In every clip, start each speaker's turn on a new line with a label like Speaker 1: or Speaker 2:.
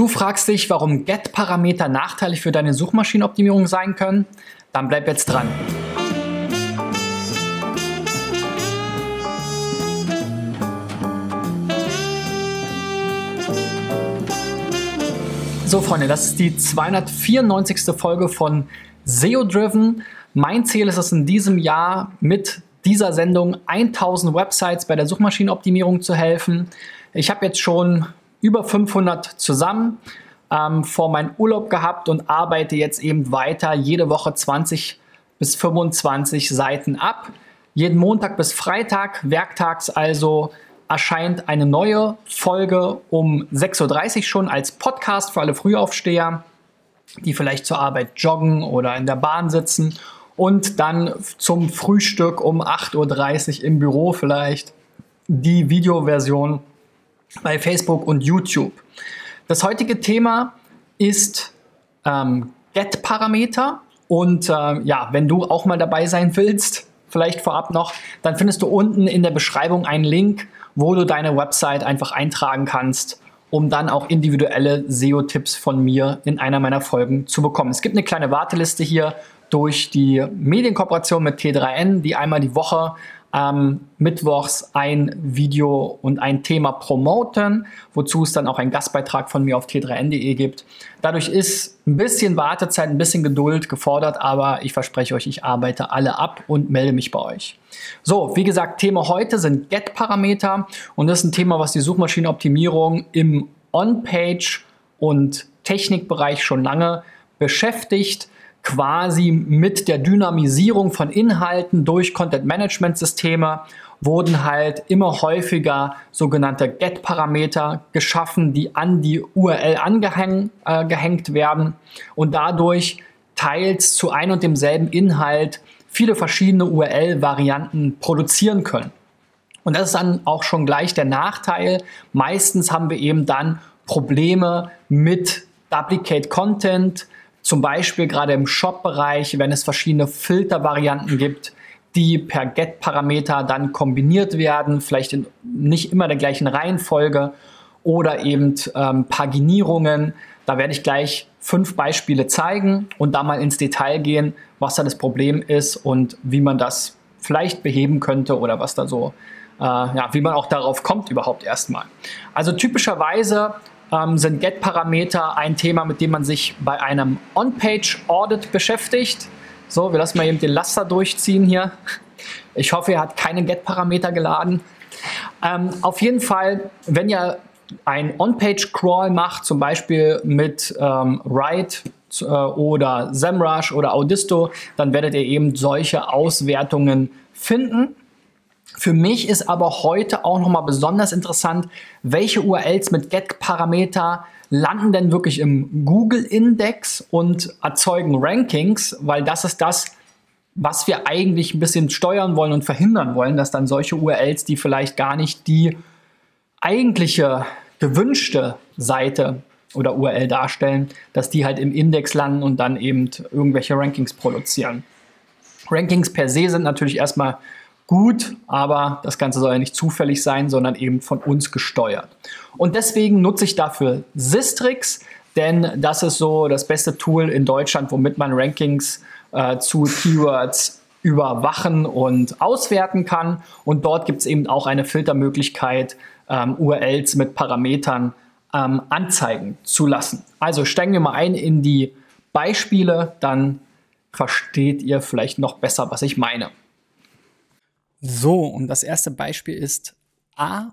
Speaker 1: Du fragst dich, warum Get-Parameter nachteilig für deine Suchmaschinenoptimierung sein können? Dann bleib jetzt dran. So, Freunde, das ist die 294. Folge von SEO Driven. Mein Ziel ist es in diesem Jahr mit dieser Sendung 1000 Websites bei der Suchmaschinenoptimierung zu helfen. Ich habe jetzt schon über 500 zusammen ähm, vor meinem Urlaub gehabt und arbeite jetzt eben weiter jede Woche 20 bis 25 Seiten ab. Jeden Montag bis Freitag, werktags also erscheint eine neue Folge um 6.30 Uhr schon als Podcast für alle Frühaufsteher, die vielleicht zur Arbeit joggen oder in der Bahn sitzen und dann zum Frühstück um 8.30 Uhr im Büro vielleicht die Videoversion bei Facebook und YouTube. Das heutige Thema ist ähm, Get-Parameter und äh, ja, wenn du auch mal dabei sein willst, vielleicht vorab noch, dann findest du unten in der Beschreibung einen Link, wo du deine Website einfach eintragen kannst, um dann auch individuelle SEO-Tipps von mir in einer meiner Folgen zu bekommen. Es gibt eine kleine Warteliste hier durch die Medienkooperation mit T3N, die einmal die Woche ähm, mittwochs ein Video und ein Thema promoten, wozu es dann auch einen Gastbeitrag von mir auf t3n.de gibt. Dadurch ist ein bisschen Wartezeit, ein bisschen Geduld gefordert, aber ich verspreche euch, ich arbeite alle ab und melde mich bei euch. So, wie gesagt, Thema heute sind Get-Parameter und das ist ein Thema, was die Suchmaschinenoptimierung im On-Page und Technikbereich schon lange beschäftigt quasi mit der Dynamisierung von Inhalten durch Content-Management-Systeme wurden halt immer häufiger sogenannte Get-Parameter geschaffen, die an die URL angehängt äh, werden und dadurch teils zu ein und demselben Inhalt viele verschiedene URL-Varianten produzieren können. Und das ist dann auch schon gleich der Nachteil. Meistens haben wir eben dann Probleme mit Duplicate Content, zum Beispiel gerade im Shop-Bereich, wenn es verschiedene Filtervarianten gibt, die per Get-Parameter dann kombiniert werden, vielleicht in nicht immer der gleichen Reihenfolge oder eben ähm, Paginierungen. Da werde ich gleich fünf Beispiele zeigen und da mal ins Detail gehen, was da das Problem ist und wie man das vielleicht beheben könnte oder was da so, äh, ja, wie man auch darauf kommt überhaupt erstmal. Also typischerweise ähm, sind Get-Parameter ein Thema, mit dem man sich bei einem On-Page-Audit beschäftigt. So, wir lassen mal eben den Laster durchziehen hier. Ich hoffe, ihr habt keine Get-Parameter geladen. Ähm, auf jeden Fall, wenn ihr ein On-Page-Crawl macht, zum Beispiel mit ähm, Write äh, oder SEMrush oder Audisto, dann werdet ihr eben solche Auswertungen finden. Für mich ist aber heute auch nochmal besonders interessant, welche URLs mit Get-Parameter landen denn wirklich im Google-Index und erzeugen Rankings, weil das ist das, was wir eigentlich ein bisschen steuern wollen und verhindern wollen, dass dann solche URLs, die vielleicht gar nicht die eigentliche gewünschte Seite oder URL darstellen, dass die halt im Index landen und dann eben irgendwelche Rankings produzieren. Rankings per se sind natürlich erstmal gut, aber das Ganze soll ja nicht zufällig sein, sondern eben von uns gesteuert. Und deswegen nutze ich dafür Sistrix, denn das ist so das beste Tool in Deutschland, womit man Rankings äh, zu Keywords überwachen und auswerten kann. Und dort gibt es eben auch eine Filtermöglichkeit, ähm, URLs mit Parametern ähm, anzeigen zu lassen. Also steigen wir mal ein in die Beispiele, dann versteht ihr vielleicht noch besser, was ich meine. So, und das erste Beispiel ist ao.de.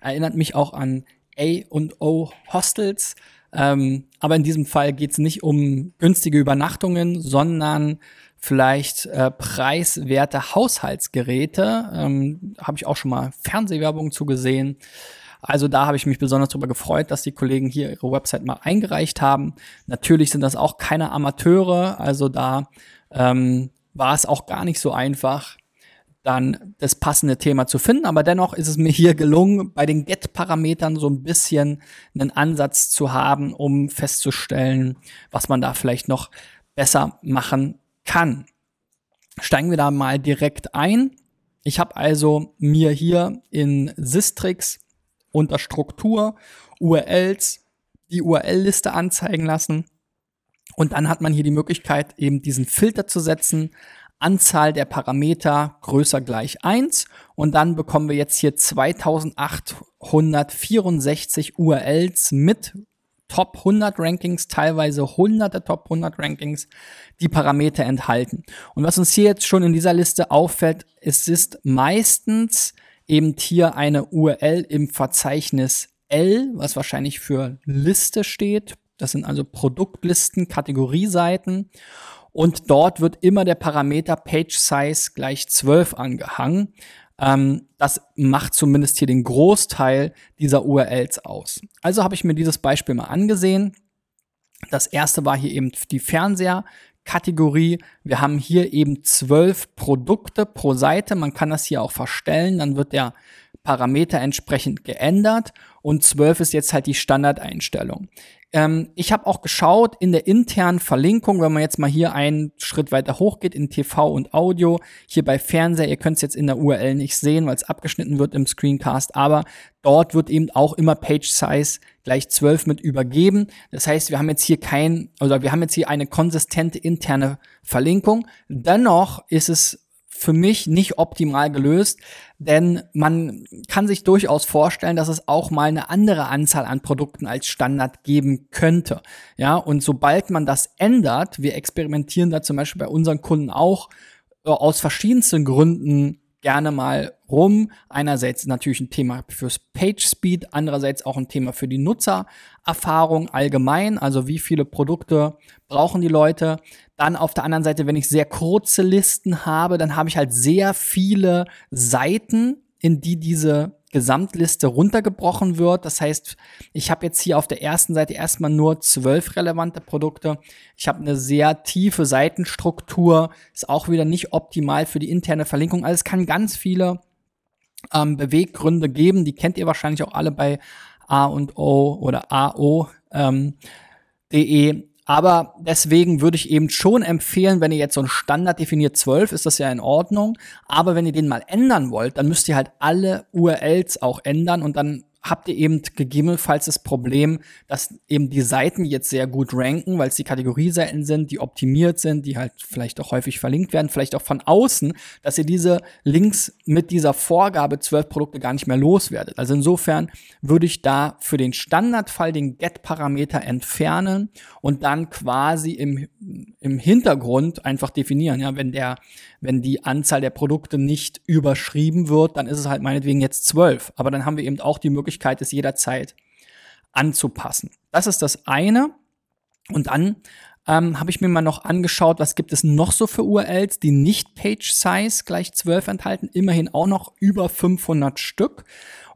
Speaker 1: Erinnert mich auch an A&O Hostels. Ähm, aber in diesem Fall geht es nicht um günstige Übernachtungen, sondern vielleicht äh, preiswerte Haushaltsgeräte. Ähm, habe ich auch schon mal Fernsehwerbung zugesehen. Also da habe ich mich besonders darüber gefreut, dass die Kollegen hier ihre Website mal eingereicht haben. Natürlich sind das auch keine Amateure, also da ähm, war es auch gar nicht so einfach, dann das passende Thema zu finden. Aber dennoch ist es mir hier gelungen, bei den Get-Parametern so ein bisschen einen Ansatz zu haben, um festzustellen, was man da vielleicht noch besser machen kann. Steigen wir da mal direkt ein. Ich habe also mir hier in Sistrix
Speaker 2: unter Struktur, URLs, die URL-Liste anzeigen lassen. Und dann hat man hier die Möglichkeit, eben diesen Filter zu setzen, Anzahl der Parameter größer gleich eins und dann bekommen wir jetzt hier 2864 URLs mit Top 100 Rankings, teilweise hunderte Top 100 Rankings, die Parameter enthalten. Und was uns hier jetzt schon in dieser Liste auffällt, es ist meistens eben hier eine URL im Verzeichnis L, was wahrscheinlich für Liste steht. Das sind also Produktlisten, Kategorieseiten. Und dort wird immer der Parameter Page Size gleich 12 angehangen. Ähm, das macht zumindest hier den Großteil dieser URLs aus. Also habe ich mir dieses Beispiel mal angesehen. Das erste war hier eben die Fernseher-Kategorie. Wir haben hier eben zwölf Produkte pro Seite. Man kann das hier auch verstellen. Dann wird der Parameter entsprechend geändert und 12 ist jetzt halt die Standardeinstellung. Ähm, ich habe auch geschaut in der internen Verlinkung, wenn man jetzt mal hier einen Schritt weiter hochgeht in TV und Audio, hier bei Fernseher, ihr könnt es jetzt in der URL nicht sehen, weil es abgeschnitten wird im Screencast, aber dort wird eben auch immer Page Size gleich 12 mit übergeben. Das heißt, wir haben jetzt hier kein, oder wir haben jetzt hier eine konsistente interne Verlinkung. Dennoch ist es für mich nicht optimal gelöst, denn man kann sich durchaus vorstellen, dass es auch mal eine andere Anzahl an Produkten als Standard geben könnte. Ja, und sobald man das ändert, wir experimentieren da zum Beispiel bei unseren Kunden auch äh, aus verschiedensten Gründen gerne mal rum. Einerseits natürlich ein Thema fürs Page Speed, andererseits auch ein Thema für die Nutzererfahrung allgemein. Also wie viele Produkte brauchen die Leute? Dann auf der anderen Seite, wenn ich sehr kurze Listen habe, dann habe ich halt sehr viele Seiten, in die diese Gesamtliste runtergebrochen wird. Das heißt, ich habe jetzt hier auf der ersten Seite erstmal nur zwölf relevante Produkte. Ich habe eine sehr tiefe Seitenstruktur, ist auch wieder nicht optimal für die interne Verlinkung. Also es kann ganz viele ähm, Beweggründe geben. Die kennt ihr wahrscheinlich auch alle bei A und O oder AO. Ähm, de. Aber deswegen würde ich eben schon empfehlen, wenn ihr jetzt so ein Standard definiert 12, ist das ja in Ordnung. Aber wenn ihr den mal ändern wollt, dann müsst ihr halt alle URLs auch ändern und dann habt ihr eben gegebenenfalls das Problem, dass eben die Seiten jetzt sehr gut ranken, weil es die Kategorieseiten sind, die optimiert sind, die halt vielleicht auch häufig verlinkt werden, vielleicht auch von außen, dass ihr diese Links mit dieser Vorgabe zwölf Produkte gar nicht mehr loswerdet. Also insofern würde ich da für den Standardfall den Get-Parameter entfernen und dann quasi im, im Hintergrund einfach definieren. Ja, wenn der wenn die Anzahl der Produkte nicht überschrieben wird, dann ist es halt meinetwegen jetzt zwölf. Aber dann haben wir eben auch die Möglichkeit, es jederzeit anzupassen. Das ist das eine. Und dann ähm, habe ich mir mal noch angeschaut, was gibt es noch so für URLs, die nicht Page Size gleich 12 enthalten. Immerhin auch noch über 500 Stück.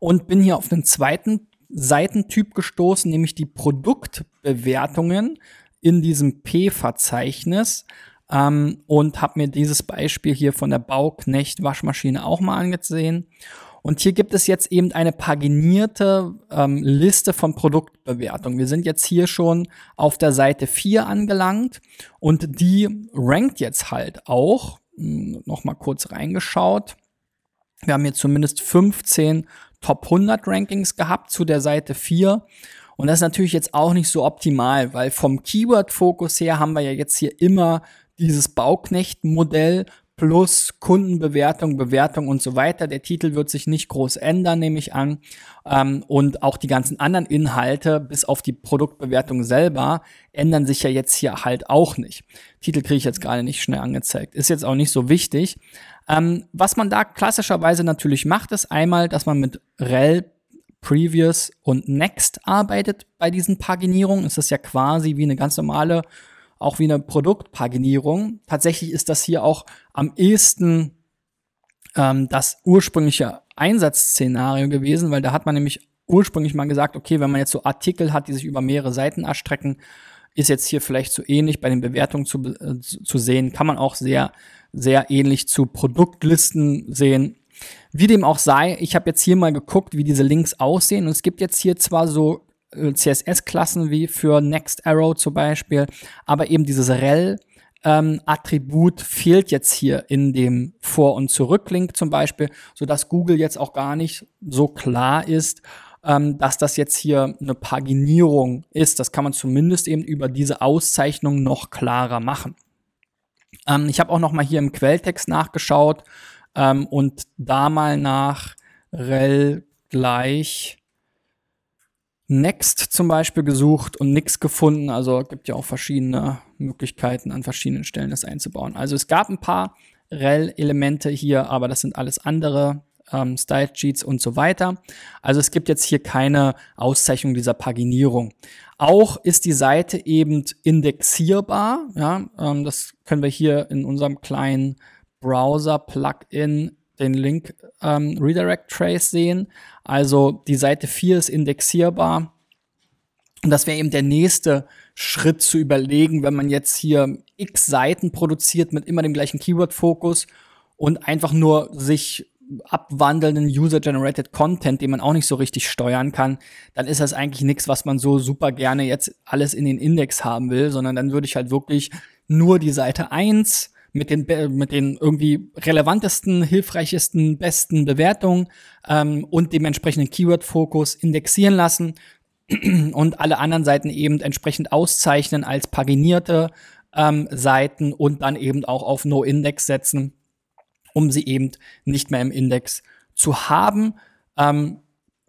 Speaker 2: Und bin hier auf einen zweiten Seitentyp gestoßen, nämlich die Produktbewertungen in diesem P-Verzeichnis ähm, und habe mir dieses Beispiel hier von der Bauknecht Waschmaschine auch mal angesehen. Und hier gibt es jetzt eben eine paginierte ähm, Liste von Produktbewertungen. Wir sind jetzt hier schon auf der Seite 4 angelangt und die rankt jetzt halt auch, hm, noch mal kurz reingeschaut. Wir haben hier zumindest 15 Top 100 Rankings gehabt zu der Seite 4. Und das ist natürlich jetzt auch nicht so optimal, weil vom Keyword-Fokus her haben wir ja jetzt hier immer dieses Bauknecht-Modell plus Kundenbewertung, Bewertung und so weiter. Der Titel wird sich nicht groß ändern, nehme ich an. Ähm, und auch die ganzen anderen Inhalte, bis auf die Produktbewertung selber, ändern sich ja jetzt hier halt auch nicht. Titel kriege ich jetzt gerade nicht schnell angezeigt. Ist jetzt auch nicht so wichtig. Ähm, was man da klassischerweise natürlich macht, ist einmal, dass man mit rel Previous und Next arbeitet bei diesen Paginierungen. Es ist ja quasi wie eine ganz normale auch wie eine Produktpaginierung. Tatsächlich ist das hier auch am ehesten ähm, das ursprüngliche Einsatzszenario gewesen, weil da hat man nämlich ursprünglich mal gesagt, okay, wenn man jetzt so Artikel hat, die sich über mehrere Seiten erstrecken, ist jetzt hier vielleicht so ähnlich bei den Bewertungen zu, äh, zu sehen, kann man auch sehr, sehr ähnlich zu Produktlisten sehen. Wie dem auch sei, ich habe jetzt hier mal geguckt, wie diese Links aussehen und es gibt jetzt hier zwar so CSS-Klassen wie für Next Arrow zum Beispiel, aber eben dieses rel ähm, Attribut fehlt jetzt hier in dem Vor- und Zurücklink zum Beispiel, so dass Google jetzt auch gar nicht so klar ist, ähm, dass das jetzt hier eine Paginierung ist. Das kann man zumindest eben über diese Auszeichnung noch klarer machen. Ähm, ich habe auch noch mal hier im Quelltext nachgeschaut ähm, und da mal nach rel gleich Next zum Beispiel gesucht und nichts gefunden. Also gibt ja auch verschiedene Möglichkeiten an verschiedenen Stellen das einzubauen. Also es gab ein paar rel-Elemente hier, aber das sind alles andere ähm, Style Sheets und so weiter. Also es gibt jetzt hier keine Auszeichnung dieser Paginierung. Auch ist die Seite eben indexierbar. Ja, ähm, das können wir hier in unserem kleinen Browser-Plugin den Link ähm, Redirect Trace sehen. Also die Seite 4 ist indexierbar. Und das wäre eben der nächste Schritt zu überlegen, wenn man jetzt hier x Seiten produziert mit immer dem gleichen Keyword-Fokus und einfach nur sich abwandelnden User-Generated Content, den man auch nicht so richtig steuern kann, dann ist das eigentlich nichts, was man so super gerne jetzt alles in den Index haben will, sondern dann würde ich halt wirklich nur die Seite 1 mit den, mit den irgendwie relevantesten, hilfreichesten, besten Bewertungen ähm, und dem entsprechenden Keyword-Fokus indexieren lassen und alle anderen Seiten eben entsprechend auszeichnen als paginierte ähm, Seiten und dann eben auch auf No-Index setzen um sie eben nicht mehr im Index zu haben. Ähm,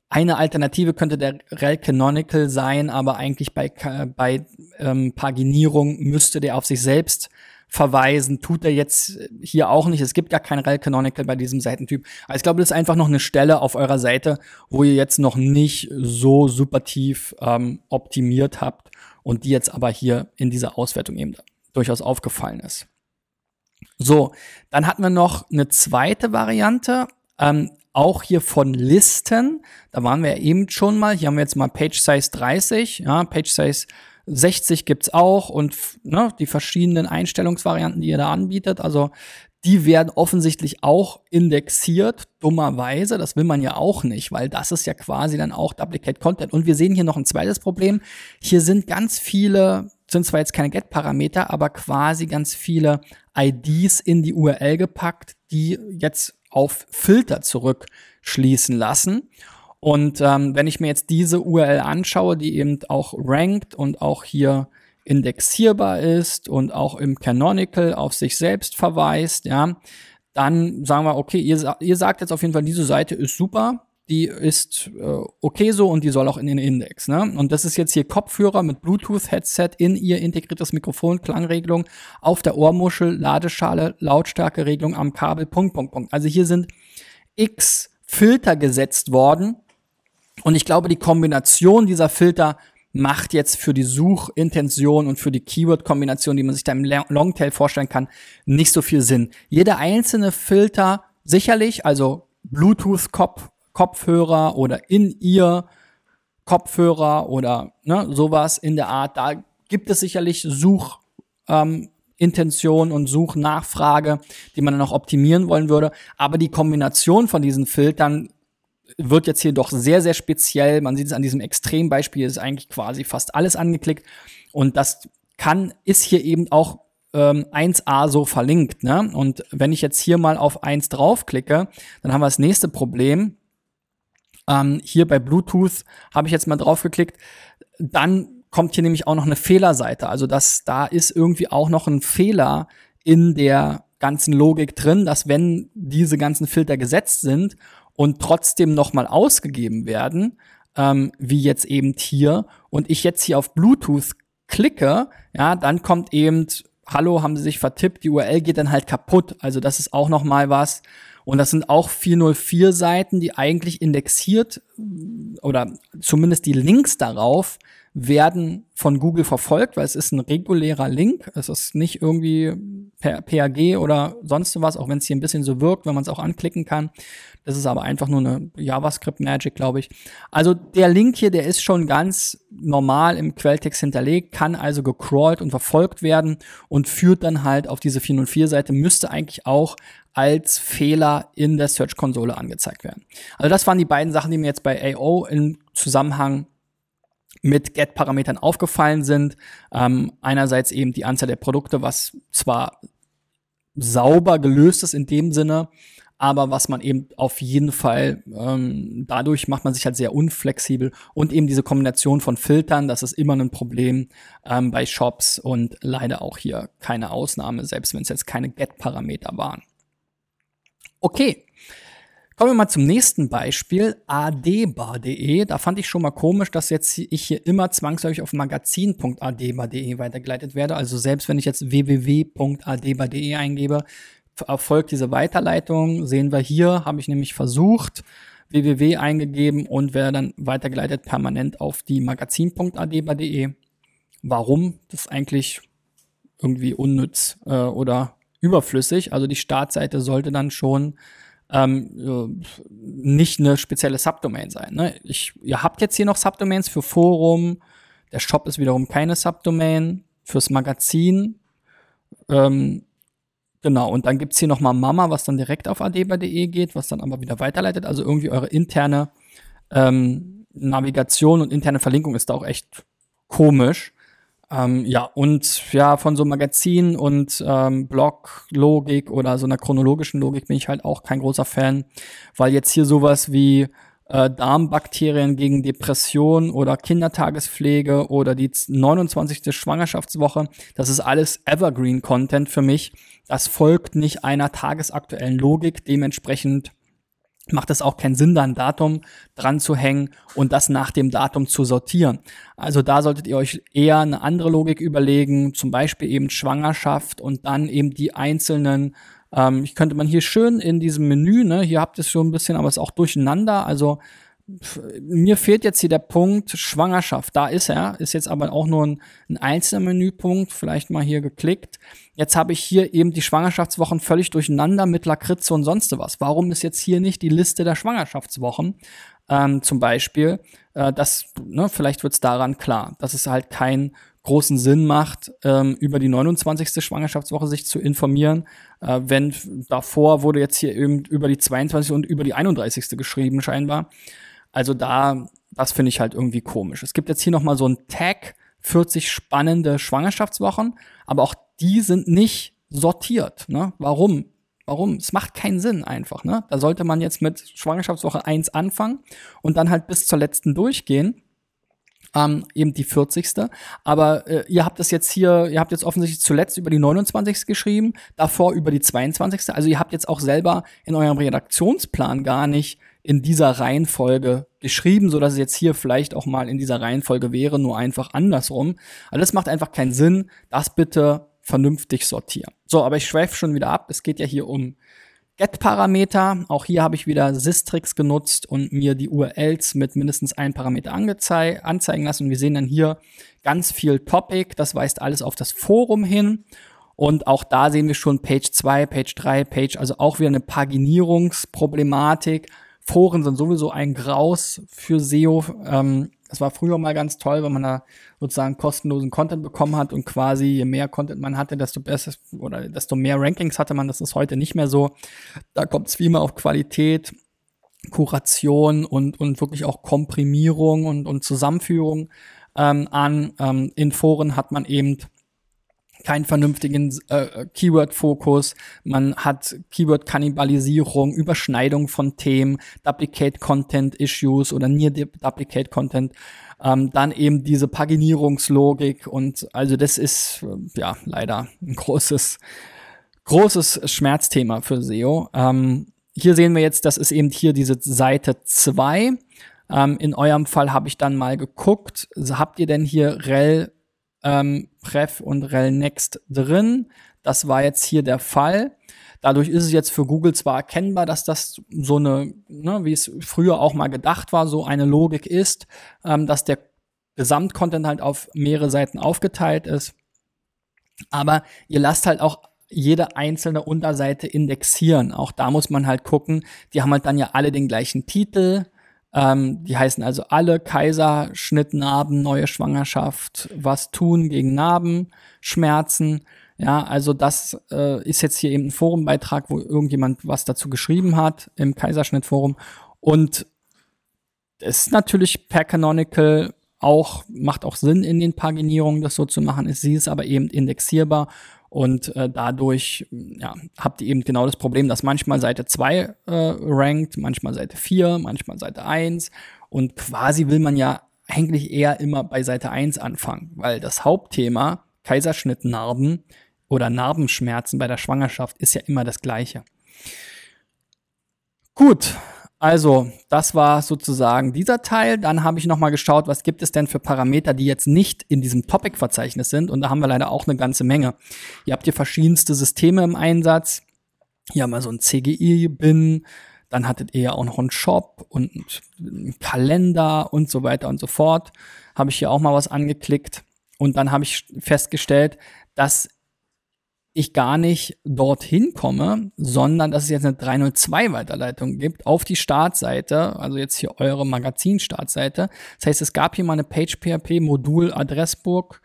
Speaker 2: eine Alternative könnte der rel Canonical sein, aber eigentlich bei, bei ähm, Paginierung müsste der auf sich selbst verweisen. Tut er jetzt hier auch nicht. Es gibt gar kein rel Canonical bei diesem Seitentyp. Aber ich glaube, das ist einfach noch eine Stelle auf eurer Seite, wo ihr jetzt noch nicht so super tief ähm, optimiert habt und die jetzt aber hier in dieser Auswertung eben durchaus aufgefallen ist. So, dann hatten wir noch eine zweite Variante, ähm, auch hier von Listen. Da waren wir eben schon mal. Hier haben wir jetzt mal Page Size 30, ja, Page Size 60 gibt's auch und ne, die verschiedenen Einstellungsvarianten, die ihr da anbietet. Also die werden offensichtlich auch indexiert, dummerweise. Das will man ja auch nicht, weil das ist ja quasi dann auch Duplicate Content. Und wir sehen hier noch ein zweites Problem. Hier sind ganz viele sind zwar jetzt keine Get-Parameter, aber quasi ganz viele IDs in die URL gepackt, die jetzt auf Filter zurückschließen lassen. Und ähm, wenn ich mir jetzt diese URL anschaue, die eben auch rankt und auch hier indexierbar ist und auch im Canonical auf sich selbst verweist, ja, dann sagen wir, okay, ihr, ihr sagt jetzt auf jeden Fall, diese Seite ist super, die ist äh, okay so und die soll auch in den Index. Ne? Und das ist jetzt hier Kopfhörer mit Bluetooth-Headset in ihr integriertes Mikrofon, Klangregelung auf der Ohrmuschel, Ladeschale, Lautstärkeregelung am Kabel, Punkt, Punkt, Punkt. Also hier sind x Filter gesetzt worden. Und ich glaube, die Kombination dieser Filter macht jetzt für die Suchintention und für die Keyword-Kombination, die man sich da im Longtail vorstellen kann, nicht so viel Sinn. Jeder einzelne Filter sicherlich, also Bluetooth-Kopf Kopfhörer oder in ihr Kopfhörer oder ne, sowas in der Art. Da gibt es sicherlich Suchintention ähm, und Suchnachfrage, die man dann auch optimieren wollen würde. Aber die Kombination von diesen Filtern wird jetzt hier doch sehr, sehr speziell. Man sieht es an diesem Extrembeispiel, ist eigentlich quasi fast alles angeklickt. Und das kann, ist hier eben auch ähm, 1a so verlinkt. Ne? Und wenn ich jetzt hier mal auf 1 draufklicke, dann haben wir das nächste Problem ähm, hier bei Bluetooth habe ich jetzt mal drauf geklickt. Dann kommt hier nämlich auch noch eine Fehlerseite. Also das, da ist irgendwie auch noch ein Fehler in der ganzen Logik drin, dass wenn diese ganzen Filter gesetzt sind und trotzdem nochmal ausgegeben werden, ähm, wie jetzt eben hier, und ich jetzt hier auf Bluetooth klicke, ja, dann kommt eben, hallo, haben sie sich vertippt, die URL geht dann halt kaputt. Also das ist auch nochmal was, und das sind auch 404 Seiten, die eigentlich indexiert oder zumindest die Links darauf werden von Google verfolgt, weil es ist ein regulärer Link. Es ist nicht irgendwie per PAG oder sonst was, auch wenn es hier ein bisschen so wirkt, wenn man es auch anklicken kann. Das ist aber einfach nur eine JavaScript Magic, glaube ich. Also der Link hier, der ist schon ganz normal im Quelltext hinterlegt, kann also gecrawlt und verfolgt werden und führt dann halt auf diese 404 Seite, müsste eigentlich auch als Fehler in der Search-Konsole angezeigt werden. Also das waren die beiden Sachen, die mir jetzt bei AO im Zusammenhang mit Get-Parametern aufgefallen sind. Ähm, einerseits eben die Anzahl der Produkte, was zwar sauber gelöst ist in dem Sinne, aber was man eben auf jeden Fall, ähm, dadurch macht man sich halt sehr unflexibel und eben diese Kombination von Filtern, das ist immer ein Problem ähm, bei Shops und leider auch hier keine Ausnahme, selbst wenn es jetzt keine Get-Parameter waren. Okay. Kommen wir mal zum nächsten Beispiel, adbar.de. Da fand ich schon mal komisch, dass jetzt ich hier immer zwangsläufig auf magazin.adbar.de weitergeleitet werde. Also selbst wenn ich jetzt www.adbar.de eingebe, erfolgt diese Weiterleitung. Sehen wir hier, habe ich nämlich versucht, www eingegeben und werde dann weitergeleitet permanent auf die magazin.adeba.de. Warum? Das ist eigentlich irgendwie unnütz äh, oder überflüssig. Also die Startseite sollte dann schon ähm, äh, nicht eine spezielle Subdomain sein. Ne? Ich, ihr habt jetzt hier noch Subdomains für Forum. Der Shop ist wiederum keine Subdomain. Fürs Magazin ähm, Genau, und dann gibt's hier nochmal Mama, was dann direkt auf adeba.de geht, was dann aber wieder weiterleitet. Also irgendwie eure interne ähm, Navigation und interne Verlinkung ist da auch echt komisch. Ähm, ja, und ja, von so Magazin und ähm, Blog-Logik oder so einer chronologischen Logik bin ich halt auch kein großer Fan, weil jetzt hier sowas wie äh, Darmbakterien gegen Depression oder Kindertagespflege oder die 29. Schwangerschaftswoche. Das ist alles Evergreen-Content für mich. Das folgt nicht einer tagesaktuellen Logik. Dementsprechend macht es auch keinen Sinn, da ein Datum dran zu hängen und das nach dem Datum zu sortieren. Also da solltet ihr euch eher eine andere Logik überlegen, zum Beispiel eben Schwangerschaft und dann eben die einzelnen ähm, ich könnte man hier schön in diesem Menü, ne, hier habt ihr es schon ein bisschen, aber es ist auch durcheinander. Also mir fehlt jetzt hier der Punkt Schwangerschaft. Da ist er, ist jetzt aber auch nur ein, ein einzelner Menüpunkt. Vielleicht mal hier geklickt. Jetzt habe ich hier eben die Schwangerschaftswochen völlig durcheinander mit Lakritze und sonst was. Warum ist jetzt hier nicht die Liste der Schwangerschaftswochen? Ähm, zum Beispiel, äh, das, ne, vielleicht wird es daran klar, dass es halt kein großen Sinn macht, ähm, über die 29. Schwangerschaftswoche sich zu informieren, äh, wenn davor wurde jetzt hier eben über die 22. und über die 31. geschrieben scheinbar. Also da, das finde ich halt irgendwie komisch. Es gibt jetzt hier nochmal so ein Tag, 40 spannende Schwangerschaftswochen, aber auch die sind nicht sortiert. Ne? Warum? Warum? Es macht keinen Sinn einfach. Ne? Da sollte man jetzt mit Schwangerschaftswoche 1 anfangen und dann halt bis zur letzten durchgehen ähm, eben die 40. Aber äh, ihr habt das jetzt hier, ihr habt jetzt offensichtlich zuletzt über die 29. geschrieben, davor über die 22. Also ihr habt jetzt auch selber in eurem Redaktionsplan gar nicht in dieser Reihenfolge geschrieben, so dass es jetzt hier vielleicht auch mal in dieser Reihenfolge wäre, nur einfach andersrum. Also das macht einfach keinen Sinn. Das bitte vernünftig sortieren. So, aber ich schweife schon wieder ab. Es geht ja hier um Get-Parameter. Auch hier habe ich wieder Systrix genutzt und mir die URLs mit mindestens einem Parameter anzeigen lassen. Und wir sehen dann hier ganz viel Topic. Das weist alles auf das Forum hin. Und auch da sehen wir schon Page 2, Page 3, Page, also auch wieder eine Paginierungsproblematik. Foren sind sowieso ein Graus für SEO. Ähm, das war früher mal ganz toll, wenn man da sozusagen kostenlosen Content bekommen hat und quasi je mehr Content man hatte, desto besser oder desto mehr Rankings hatte man. Das ist heute nicht mehr so. Da kommt es wie immer auf Qualität, Kuration und, und wirklich auch Komprimierung und, und Zusammenführung ähm, an. Ähm, in Foren hat man eben keinen vernünftigen äh, Keyword-Fokus, man hat Keyword-Kannibalisierung, Überschneidung von Themen, Duplicate-Content-Issues oder Near-Duplicate-Content, ähm, dann eben diese Paginierungslogik und also das ist äh, ja leider ein großes, großes Schmerzthema für SEO. Ähm, hier sehen wir jetzt, das ist eben hier diese Seite 2. Ähm, in eurem Fall habe ich dann mal geguckt, habt ihr denn hier rel ähm, Pref und rel next drin. Das war jetzt hier der Fall. Dadurch ist es jetzt für Google zwar erkennbar, dass das so eine, ne, wie es früher auch mal gedacht war, so eine Logik ist, ähm, dass der Gesamtcontent halt auf mehrere Seiten aufgeteilt ist. Aber ihr lasst halt auch jede einzelne Unterseite indexieren. Auch da muss man halt gucken. Die haben halt dann ja alle den gleichen Titel, ähm, die heißen also alle Kaiserschnittnarben, neue Schwangerschaft, was tun gegen Narbenschmerzen. Ja, also das äh, ist jetzt hier eben ein Forumbeitrag, wo irgendjemand was dazu geschrieben hat im Kaiserschnittforum. Und es ist natürlich per Canonical auch, macht auch Sinn in den Paginierungen, das so zu machen. Sie ist aber eben indexierbar und äh, dadurch ja, habt ihr eben genau das Problem, dass manchmal Seite 2 äh, rankt, manchmal Seite 4, manchmal Seite 1 und quasi will man ja eigentlich eher immer bei Seite 1 anfangen, weil das Hauptthema Kaiserschnittnarben oder Narbenschmerzen bei der Schwangerschaft ist ja immer das gleiche. Gut, also, das war sozusagen dieser Teil. Dann habe ich nochmal geschaut, was gibt es denn für Parameter, die jetzt nicht in diesem Topic-Verzeichnis sind. Und da haben wir leider auch eine ganze Menge. Ihr habt hier verschiedenste Systeme im Einsatz. Hier haben wir so ein CGI-Bin. Dann hattet ihr ja auch noch einen Shop und einen Kalender und so weiter und so fort. Habe ich hier auch mal was angeklickt. Und dann habe ich festgestellt, dass ich gar nicht dorthin komme, sondern dass es jetzt eine 302-Weiterleitung gibt auf die Startseite, also jetzt hier eure Magazin-Startseite. Das heißt, es gab hier mal eine Page-PHP-Modul Adressbook,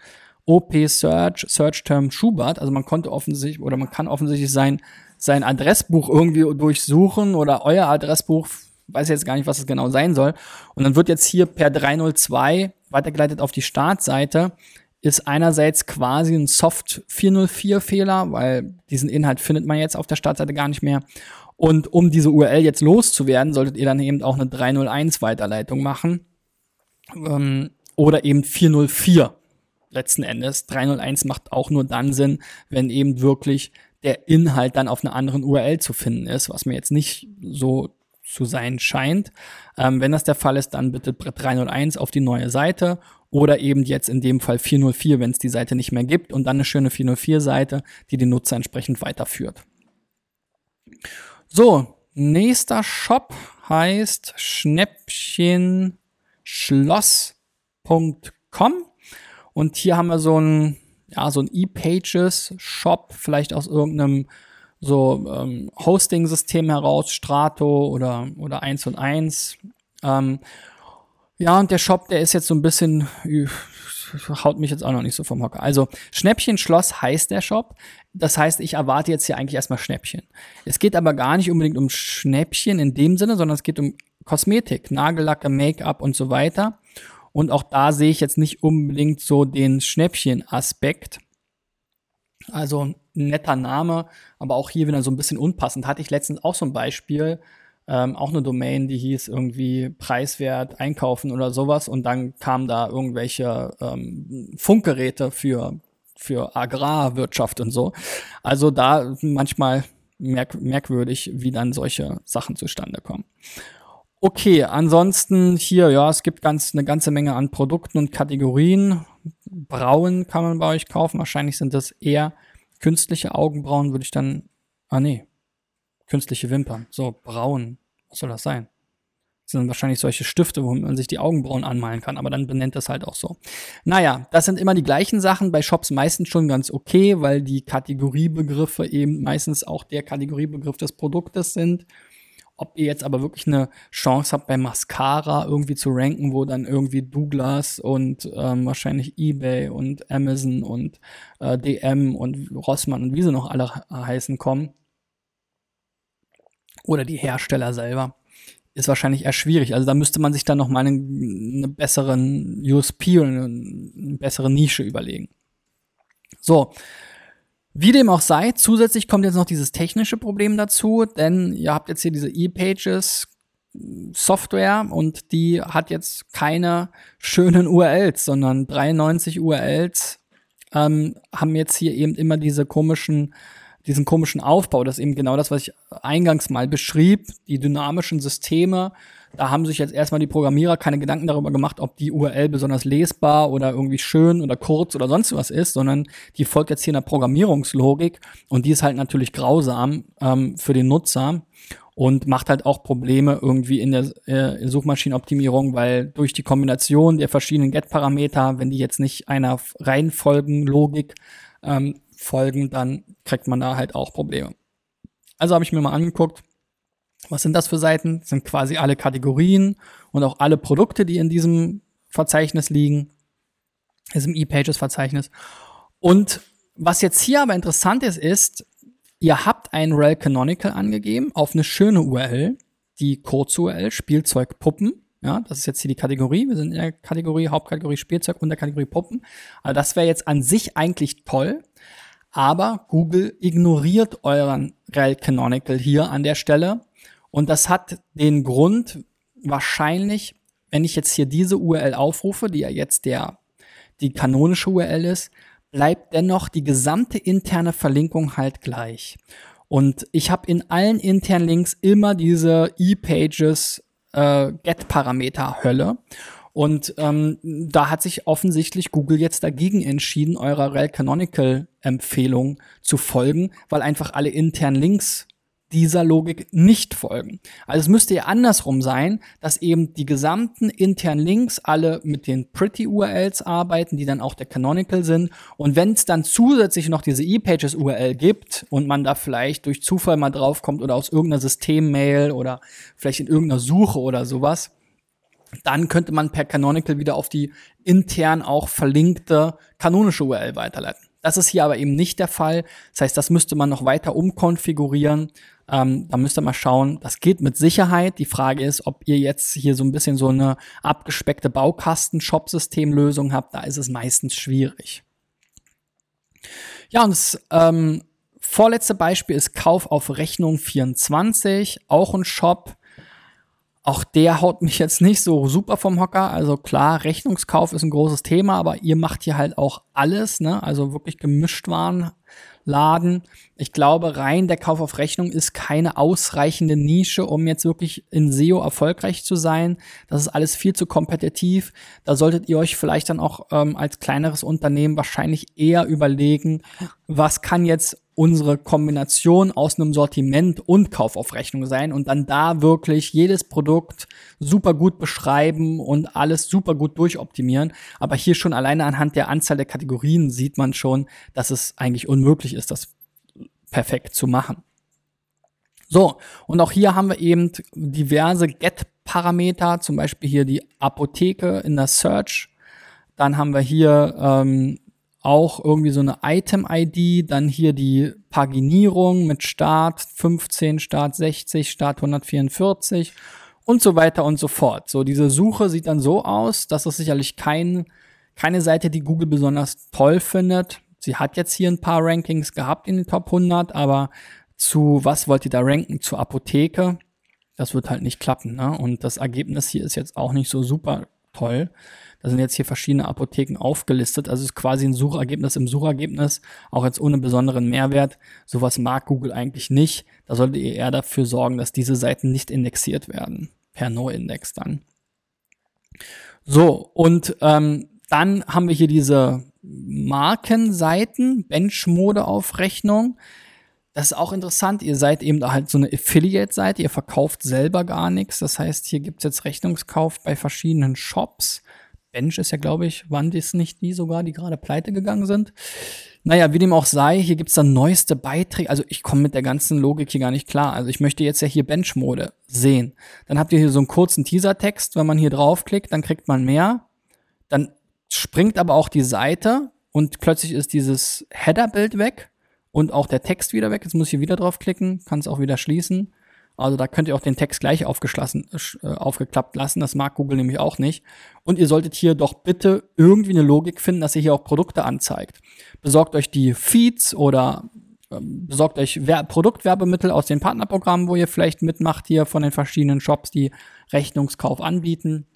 Speaker 2: OP Search, Search Term Schubert. Also man konnte offensichtlich oder man kann offensichtlich sein, sein Adressbuch irgendwie durchsuchen oder euer Adressbuch, weiß jetzt gar nicht, was es genau sein soll. Und dann wird jetzt hier per 302 weitergeleitet auf die Startseite ist einerseits quasi ein Soft 404 Fehler, weil diesen Inhalt findet man jetzt auf der Startseite gar nicht mehr. Und um diese URL jetzt loszuwerden, solltet ihr dann eben auch eine 301 Weiterleitung machen. Ähm, oder eben 404 letzten Endes. 301 macht auch nur dann Sinn, wenn eben wirklich der Inhalt dann auf einer anderen URL zu finden ist, was mir jetzt nicht so zu sein scheint. Ähm, wenn das der Fall ist, dann bitte 301 auf die neue Seite oder eben jetzt in dem Fall 404, wenn es die Seite nicht mehr gibt und dann eine schöne 404-Seite, die den Nutzer entsprechend weiterführt. So, nächster Shop heißt schnäppchenschloss.com und hier haben wir so ein ja, so ein E-Pages Shop, vielleicht aus irgendeinem so ähm, Hosting-System heraus, Strato oder, oder 1 und 1. Ähm, ja, und der Shop, der ist jetzt so ein bisschen, haut mich jetzt auch noch nicht so vom Hocker. Also, Schnäppchen-Schloss heißt der Shop. Das heißt, ich erwarte jetzt hier eigentlich erstmal Schnäppchen. Es geht aber gar nicht unbedingt um Schnäppchen in dem Sinne, sondern es geht um Kosmetik, Nagellacke, Make-up und so weiter. Und auch da sehe ich jetzt nicht unbedingt so den Schnäppchen-Aspekt. Also ein netter Name, aber auch hier wieder so ein bisschen unpassend. Hatte ich letztens auch so ein Beispiel ähm, auch eine Domain, die hieß irgendwie preiswert einkaufen oder sowas und dann kamen da irgendwelche ähm, Funkgeräte für für Agrarwirtschaft und so. Also da manchmal merk merkwürdig, wie dann solche Sachen zustande kommen. Okay, ansonsten hier, ja, es gibt ganz eine ganze Menge an Produkten und Kategorien. Brauen kann man bei euch kaufen. Wahrscheinlich sind das eher künstliche Augenbrauen, würde ich dann. Ah nee, künstliche Wimpern. So, braun. Was soll das sein? Das sind wahrscheinlich solche Stifte, wo man sich die Augenbrauen anmalen kann, aber dann benennt das halt auch so. Naja, das sind immer die gleichen Sachen, bei Shops meistens schon ganz okay, weil die Kategoriebegriffe eben meistens auch der Kategoriebegriff des Produktes sind. Ob ihr jetzt aber wirklich eine Chance habt, bei Mascara irgendwie zu ranken, wo dann irgendwie Douglas und ähm, wahrscheinlich eBay und Amazon und äh, DM und Rossmann und wie sie noch alle heißen kommen, oder die Hersteller selber, ist wahrscheinlich eher schwierig. Also da müsste man sich dann noch mal einen, eine besseren USP oder eine, eine bessere Nische überlegen. So. Wie dem auch sei, zusätzlich kommt jetzt noch dieses technische Problem dazu, denn ihr habt jetzt hier diese E-Pages Software und die hat jetzt keine schönen URLs, sondern 93 URLs ähm, haben jetzt hier eben immer diese komischen diesen komischen Aufbau. Das ist eben genau das, was ich eingangs mal beschrieb, die dynamischen Systeme. Da haben sich jetzt erstmal die Programmierer keine Gedanken darüber gemacht, ob die URL besonders lesbar oder irgendwie schön oder kurz oder sonst was ist, sondern die folgt jetzt hier einer Programmierungslogik und die ist halt natürlich grausam ähm, für den Nutzer und macht halt auch Probleme irgendwie in der äh, Suchmaschinenoptimierung, weil durch die Kombination der verschiedenen Get-Parameter, wenn die jetzt nicht einer Reihenfolgenlogik ähm, folgen, dann kriegt man da halt auch Probleme. Also habe ich mir mal angeguckt, was sind das für Seiten? Das sind quasi alle Kategorien und auch alle Produkte, die in diesem Verzeichnis liegen, diesem E-Pages-Verzeichnis. Und was jetzt hier aber interessant ist, ist, ihr habt ein rel Canonical angegeben auf eine schöne URL, die Kurz-URL, Spielzeug Puppen. Ja, das ist jetzt hier die Kategorie. Wir sind in der Kategorie Hauptkategorie Spielzeug und der Kategorie Puppen. Also das wäre jetzt an sich eigentlich toll. Aber Google ignoriert euren Rel Canonical hier an der Stelle. Und das hat den Grund, wahrscheinlich, wenn ich jetzt hier diese URL aufrufe, die ja jetzt der, die kanonische URL ist, bleibt dennoch die gesamte interne Verlinkung halt gleich. Und ich habe in allen internen Links immer diese e-Pages äh, Get-Parameter-Hölle. Und ähm, da hat sich offensichtlich Google jetzt dagegen entschieden, eurer Rel Canonical Empfehlung zu folgen, weil einfach alle internen Links dieser Logik nicht folgen. Also es müsste ja andersrum sein, dass eben die gesamten internen Links alle mit den Pretty URLs arbeiten, die dann auch der Canonical sind. Und wenn es dann zusätzlich noch diese ePages URL gibt und man da vielleicht durch Zufall mal draufkommt oder aus irgendeiner Systemmail oder vielleicht in irgendeiner Suche oder sowas, dann könnte man per Canonical wieder auf die intern auch verlinkte kanonische URL weiterleiten. Das ist hier aber eben nicht der Fall. Das heißt, das müsste man noch weiter umkonfigurieren. Ähm, da müsst ihr mal schauen. Das geht mit Sicherheit. Die Frage ist, ob ihr jetzt hier so ein bisschen so eine abgespeckte Baukasten-Shop-Systemlösung habt. Da ist es meistens schwierig. Ja, und das ähm, vorletzte Beispiel ist Kauf auf Rechnung 24. Auch ein Shop, auch der haut mich jetzt nicht so super vom Hocker. Also klar, Rechnungskauf ist ein großes Thema, aber ihr macht hier halt auch alles, ne? Also wirklich gemischt waren. Laden. Ich glaube, rein der Kauf auf Rechnung ist keine ausreichende Nische, um jetzt wirklich in SEO erfolgreich zu sein. Das ist alles viel zu kompetitiv. Da solltet ihr euch vielleicht dann auch ähm, als kleineres Unternehmen wahrscheinlich eher überlegen, was kann jetzt unsere Kombination aus einem Sortiment und Kauf auf Rechnung sein und dann da wirklich jedes Produkt super gut beschreiben und alles super gut durchoptimieren. Aber hier schon alleine anhand der Anzahl der Kategorien sieht man schon, dass es eigentlich unmöglich ist, das perfekt zu machen. So, und auch hier haben wir eben diverse Get-Parameter, zum Beispiel hier die Apotheke in der Search. Dann haben wir hier ähm, auch irgendwie so eine Item-ID, dann hier die Paginierung mit Start 15, Start 60, Start 144 und so weiter und so fort. So, diese Suche sieht dann so aus, dass es sicherlich kein, keine Seite, die Google besonders toll findet. Sie hat jetzt hier ein paar Rankings gehabt in den Top 100, aber zu was wollt ihr da ranken? Zur Apotheke? Das wird halt nicht klappen, ne? Und das Ergebnis hier ist jetzt auch nicht so super toll. Da sind jetzt hier verschiedene Apotheken aufgelistet. Also ist quasi ein Suchergebnis im Suchergebnis, auch jetzt ohne besonderen Mehrwert. Sowas mag Google eigentlich nicht. Da solltet ihr eher dafür sorgen, dass diese Seiten nicht indexiert werden. Per No-Index dann. So, und ähm, dann haben wir hier diese Markenseiten, Benchmode-Aufrechnung. Das ist auch interessant. Ihr seid eben halt so eine Affiliate-Seite. Ihr verkauft selber gar nichts. Das heißt, hier gibt's jetzt Rechnungskauf bei verschiedenen Shops. Bench ist ja, glaube ich, waren das nicht die sogar, die gerade pleite gegangen sind? Naja, wie dem auch sei, hier gibt's dann neueste Beiträge. Also ich komme mit der ganzen Logik hier gar nicht klar. Also ich möchte jetzt ja hier Bench-Mode sehen. Dann habt ihr hier so einen kurzen Teaser-Text. Wenn man hier draufklickt, dann kriegt man mehr. Dann springt aber auch die Seite und plötzlich ist dieses Header-Bild weg und auch der Text wieder weg. Jetzt muss ich hier wieder draufklicken, kann es auch wieder schließen. Also da könnt ihr auch den Text gleich aufgeschlossen, äh, aufgeklappt lassen. Das mag Google nämlich auch nicht. Und ihr solltet hier doch bitte irgendwie eine Logik finden, dass ihr hier auch Produkte anzeigt. Besorgt euch die Feeds oder ähm, besorgt euch Wer Produktwerbemittel aus den Partnerprogrammen, wo ihr vielleicht mitmacht hier von den verschiedenen Shops, die Rechnungskauf anbieten.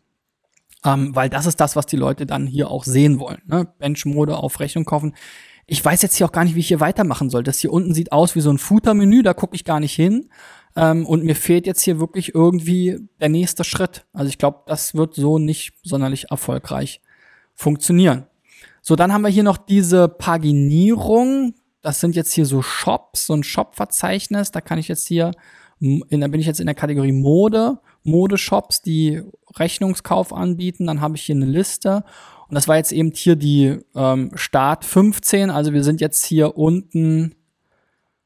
Speaker 2: Ähm, weil das ist das, was die Leute dann hier auch sehen wollen. Ne? Benchmode auf Rechnung kaufen. Ich weiß jetzt hier auch gar nicht, wie ich hier weitermachen soll. Das hier unten sieht aus wie so ein Footer-Menü, da gucke ich gar nicht hin. Ähm, und mir fehlt jetzt hier wirklich irgendwie der nächste Schritt. Also ich glaube, das wird so nicht sonderlich erfolgreich funktionieren. So, dann haben wir hier noch diese Paginierung. Das sind jetzt hier so Shops, so ein Shop-Verzeichnis. Da kann ich jetzt hier, in, da bin ich jetzt in der Kategorie Mode, Modeshops, die Rechnungskauf anbieten. Dann habe ich hier eine Liste. Und das war jetzt eben hier die ähm, Start 15. Also wir sind jetzt hier unten.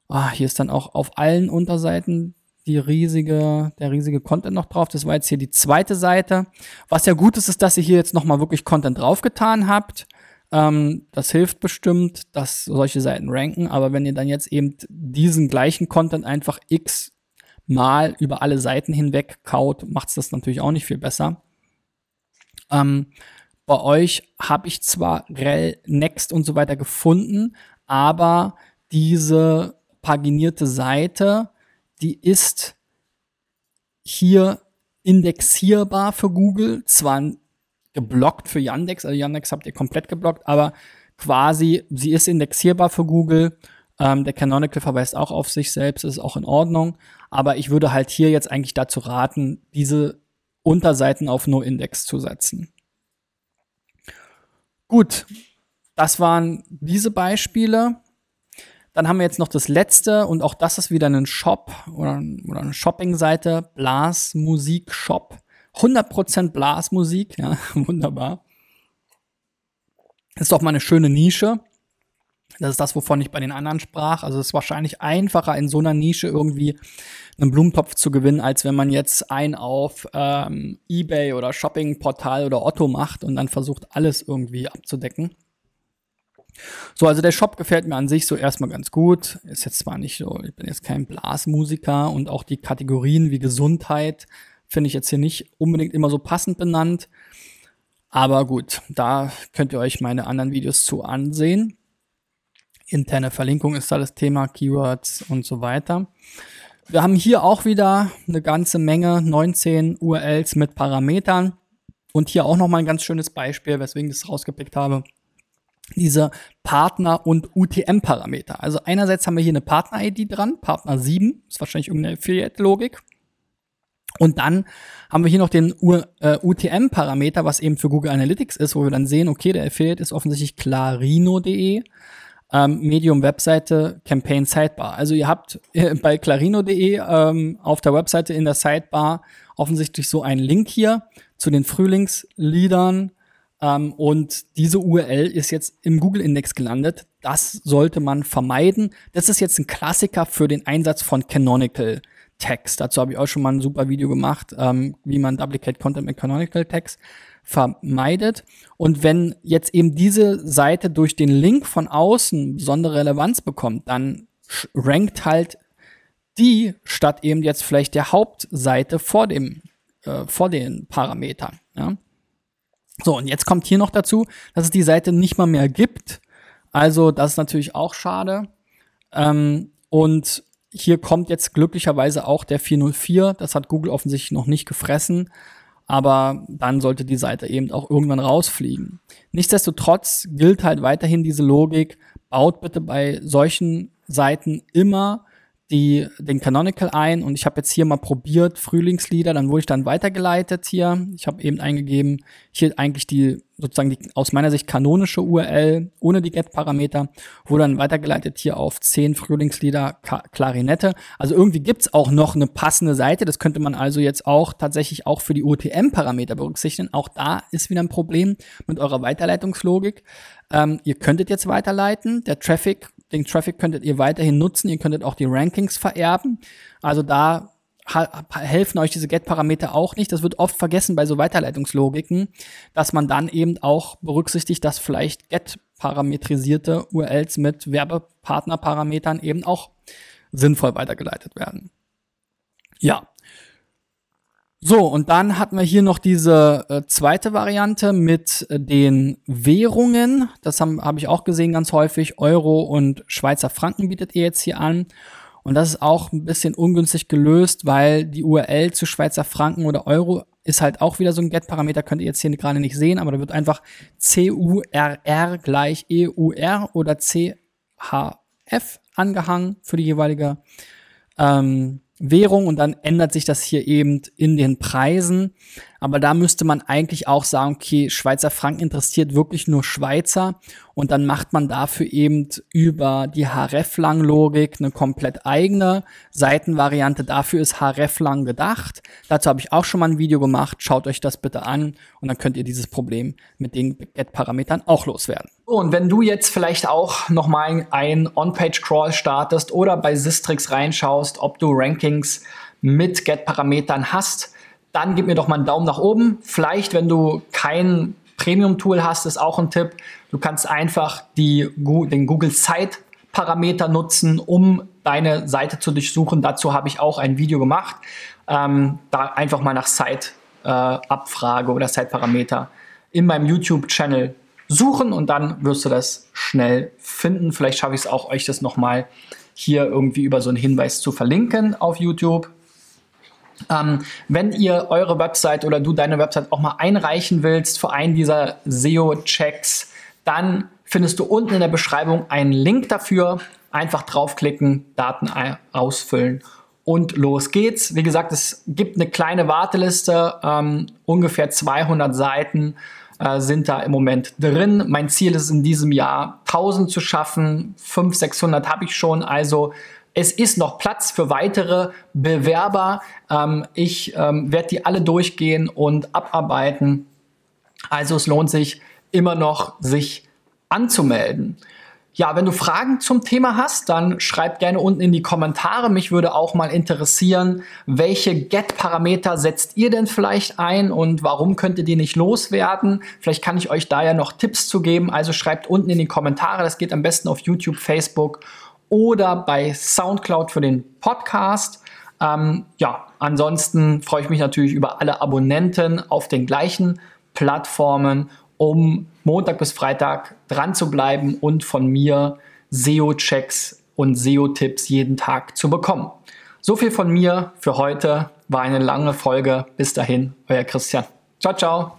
Speaker 2: Ah, hier ist dann auch auf allen Unterseiten die riesige, der riesige Content noch drauf. Das war jetzt hier die zweite Seite. Was ja gut ist, ist, dass ihr hier jetzt nochmal wirklich Content draufgetan habt. Ähm, das hilft bestimmt, dass solche Seiten ranken. Aber wenn ihr dann jetzt eben diesen gleichen Content einfach x mal über alle Seiten hinweg kaut, macht es das natürlich auch nicht viel besser. Ähm, bei euch habe ich zwar Rel, Next und so weiter gefunden, aber diese paginierte Seite, die ist hier indexierbar für Google, zwar geblockt für Yandex, also Yandex habt ihr komplett geblockt, aber quasi, sie ist indexierbar für Google. Ähm, der Canonical verweist auch auf sich selbst, ist auch in Ordnung. Aber ich würde halt hier jetzt eigentlich dazu raten, diese Unterseiten auf No-Index zu setzen. Gut, das waren diese Beispiele. Dann haben wir jetzt noch das letzte und auch das ist wieder ein Shop oder, oder eine Shopping-Seite, Blasmusik Shop. 100% Blasmusik, ja, wunderbar. Das ist doch mal eine schöne Nische. Das ist das, wovon ich bei den anderen sprach. Also es ist wahrscheinlich einfacher, in so einer Nische irgendwie einen Blumentopf zu gewinnen, als wenn man jetzt ein auf ähm, eBay oder Shoppingportal oder Otto macht und dann versucht, alles irgendwie abzudecken. So, also der Shop gefällt mir an sich so erstmal ganz gut. Ist jetzt zwar nicht so, ich bin jetzt kein Blasmusiker und auch die Kategorien wie Gesundheit finde ich jetzt hier nicht unbedingt immer so passend benannt. Aber gut, da könnt ihr euch meine anderen Videos zu ansehen. Interne Verlinkung ist da das Thema, Keywords und so weiter. Wir haben hier auch wieder eine ganze Menge, 19 URLs mit Parametern. Und hier auch nochmal ein ganz schönes Beispiel, weswegen ich das rausgepickt habe diese Partner- und UTM-Parameter. Also einerseits haben wir hier eine Partner-ID dran, Partner 7, ist wahrscheinlich irgendeine Affiliate-Logik. Und dann haben wir hier noch den äh, UTM-Parameter, was eben für Google Analytics ist, wo wir dann sehen, okay, der Affiliate ist offensichtlich clarino.de, ähm, Medium-Webseite, Campaign Sidebar. Also ihr habt äh, bei clarino.de ähm, auf der Webseite in der Sidebar offensichtlich so einen Link hier zu den Frühlingsliedern, ähm, und diese URL ist jetzt im Google-Index gelandet. Das sollte man vermeiden. Das ist jetzt ein Klassiker für den Einsatz von Canonical Text. Dazu habe ich auch schon mal ein super Video gemacht, ähm, wie man Duplicate Content mit Canonical Text vermeidet. Und wenn jetzt eben diese Seite durch den Link von außen besondere Relevanz bekommt, dann rankt halt die statt eben jetzt vielleicht der Hauptseite vor dem äh, vor den Parametern. Ja? So, und jetzt kommt hier noch dazu, dass es die Seite nicht mal mehr gibt. Also, das ist natürlich auch schade. Ähm, und hier kommt jetzt glücklicherweise auch der 404. Das hat Google offensichtlich noch nicht gefressen. Aber dann sollte die Seite eben auch irgendwann rausfliegen. Nichtsdestotrotz gilt halt weiterhin diese Logik, baut bitte bei solchen Seiten immer die, den Canonical ein und ich habe jetzt hier mal probiert, Frühlingslieder, dann wurde ich dann weitergeleitet hier. Ich habe eben eingegeben, hier eigentlich die sozusagen die aus meiner Sicht kanonische URL ohne die Get-Parameter, wurde dann weitergeleitet hier auf 10 Frühlingslieder Ka Klarinette. Also irgendwie gibt's auch noch eine passende Seite, das könnte man also jetzt auch tatsächlich auch für die UTM-Parameter berücksichtigen. Auch da ist wieder ein Problem mit eurer Weiterleitungslogik. Ähm, ihr könntet jetzt weiterleiten, der Traffic den Traffic könntet ihr weiterhin nutzen. Ihr könntet auch die Rankings vererben. Also da helfen euch diese Get-Parameter auch nicht. Das wird oft vergessen bei so Weiterleitungslogiken, dass man dann eben auch berücksichtigt, dass vielleicht Get-parametrisierte URLs mit Werbepartnerparametern eben auch sinnvoll weitergeleitet werden. Ja, so, und dann hatten wir hier noch diese äh, zweite Variante mit äh, den Währungen. Das habe hab ich auch gesehen ganz häufig. Euro und Schweizer Franken bietet ihr jetzt hier an. Und das ist auch ein bisschen ungünstig gelöst, weil die URL zu Schweizer Franken oder Euro ist halt auch wieder so ein Get-Parameter, könnt ihr jetzt hier gerade nicht sehen, aber da wird einfach CURR gleich EUR oder CHF angehangen für die jeweilige ähm, Währung und dann ändert sich das hier eben in den Preisen. Aber da müsste man eigentlich auch sagen, okay, Schweizer Franken interessiert wirklich nur Schweizer und dann macht man dafür eben über die href-lang-Logik eine komplett eigene Seitenvariante. Dafür ist href-lang gedacht. Dazu habe ich auch schon mal ein Video gemacht. Schaut euch das bitte an und dann könnt ihr dieses Problem mit den Get-Parametern auch loswerden.
Speaker 1: Und wenn du jetzt vielleicht auch nochmal ein On-Page-Crawl startest oder bei Sistrix reinschaust, ob du Rankings mit Get-Parametern hast, dann gib mir doch mal einen Daumen nach oben. Vielleicht, wenn du kein Premium-Tool hast, ist auch ein Tipp. Du kannst einfach die, den Google Site Parameter nutzen, um deine Seite zu durchsuchen. Dazu habe ich auch ein Video gemacht. Ähm, da einfach mal nach Site Zeitabfrage oder Zeitparameter in meinem YouTube-Channel suchen und dann wirst du das schnell finden. Vielleicht schaffe ich es auch, euch das nochmal hier irgendwie über so einen Hinweis zu verlinken auf YouTube. Ähm, wenn ihr eure Website oder du deine Website auch mal einreichen willst für einen dieser SEO-Checks, dann findest du unten in der Beschreibung einen Link dafür. Einfach draufklicken, Daten ausfüllen und los geht's. Wie gesagt, es gibt eine kleine Warteliste, ähm, ungefähr 200 Seiten äh, sind da im Moment drin. Mein Ziel ist in diesem Jahr 1000 zu schaffen, 500, 600 habe ich schon, also es ist noch Platz für weitere Bewerber. Ähm, ich ähm, werde die alle durchgehen und abarbeiten. Also es lohnt sich immer noch, sich anzumelden. Ja, wenn du Fragen zum Thema hast, dann schreib gerne unten in die Kommentare. Mich würde auch mal interessieren, welche Get-Parameter setzt ihr denn vielleicht ein und warum könnt ihr die nicht loswerden? Vielleicht kann ich euch da ja noch Tipps zu geben. Also schreibt unten in die Kommentare. Das geht am besten auf YouTube, Facebook oder bei SoundCloud für den Podcast. Ähm, ja, ansonsten freue ich mich natürlich über alle Abonnenten auf den gleichen Plattformen um Montag bis Freitag dran zu bleiben und von mir SEO-Checks und SEO-Tipps jeden Tag zu bekommen. So viel von mir für heute. War eine lange Folge. Bis dahin, euer Christian. Ciao, ciao.